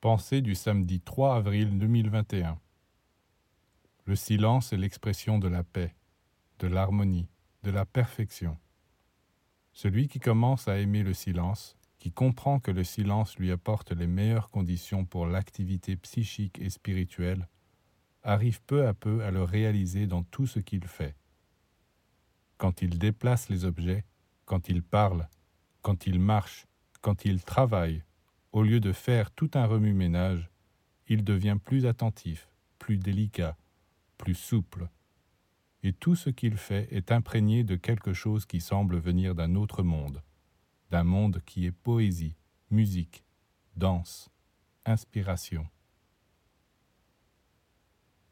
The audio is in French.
Pensée du samedi 3 avril 2021. Le silence est l'expression de la paix, de l'harmonie, de la perfection. Celui qui commence à aimer le silence, qui comprend que le silence lui apporte les meilleures conditions pour l'activité psychique et spirituelle, arrive peu à peu à le réaliser dans tout ce qu'il fait. Quand il déplace les objets, quand il parle, quand il marche, quand il travaille, au lieu de faire tout un remue-ménage, il devient plus attentif, plus délicat, plus souple. Et tout ce qu'il fait est imprégné de quelque chose qui semble venir d'un autre monde, d'un monde qui est poésie, musique, danse, inspiration.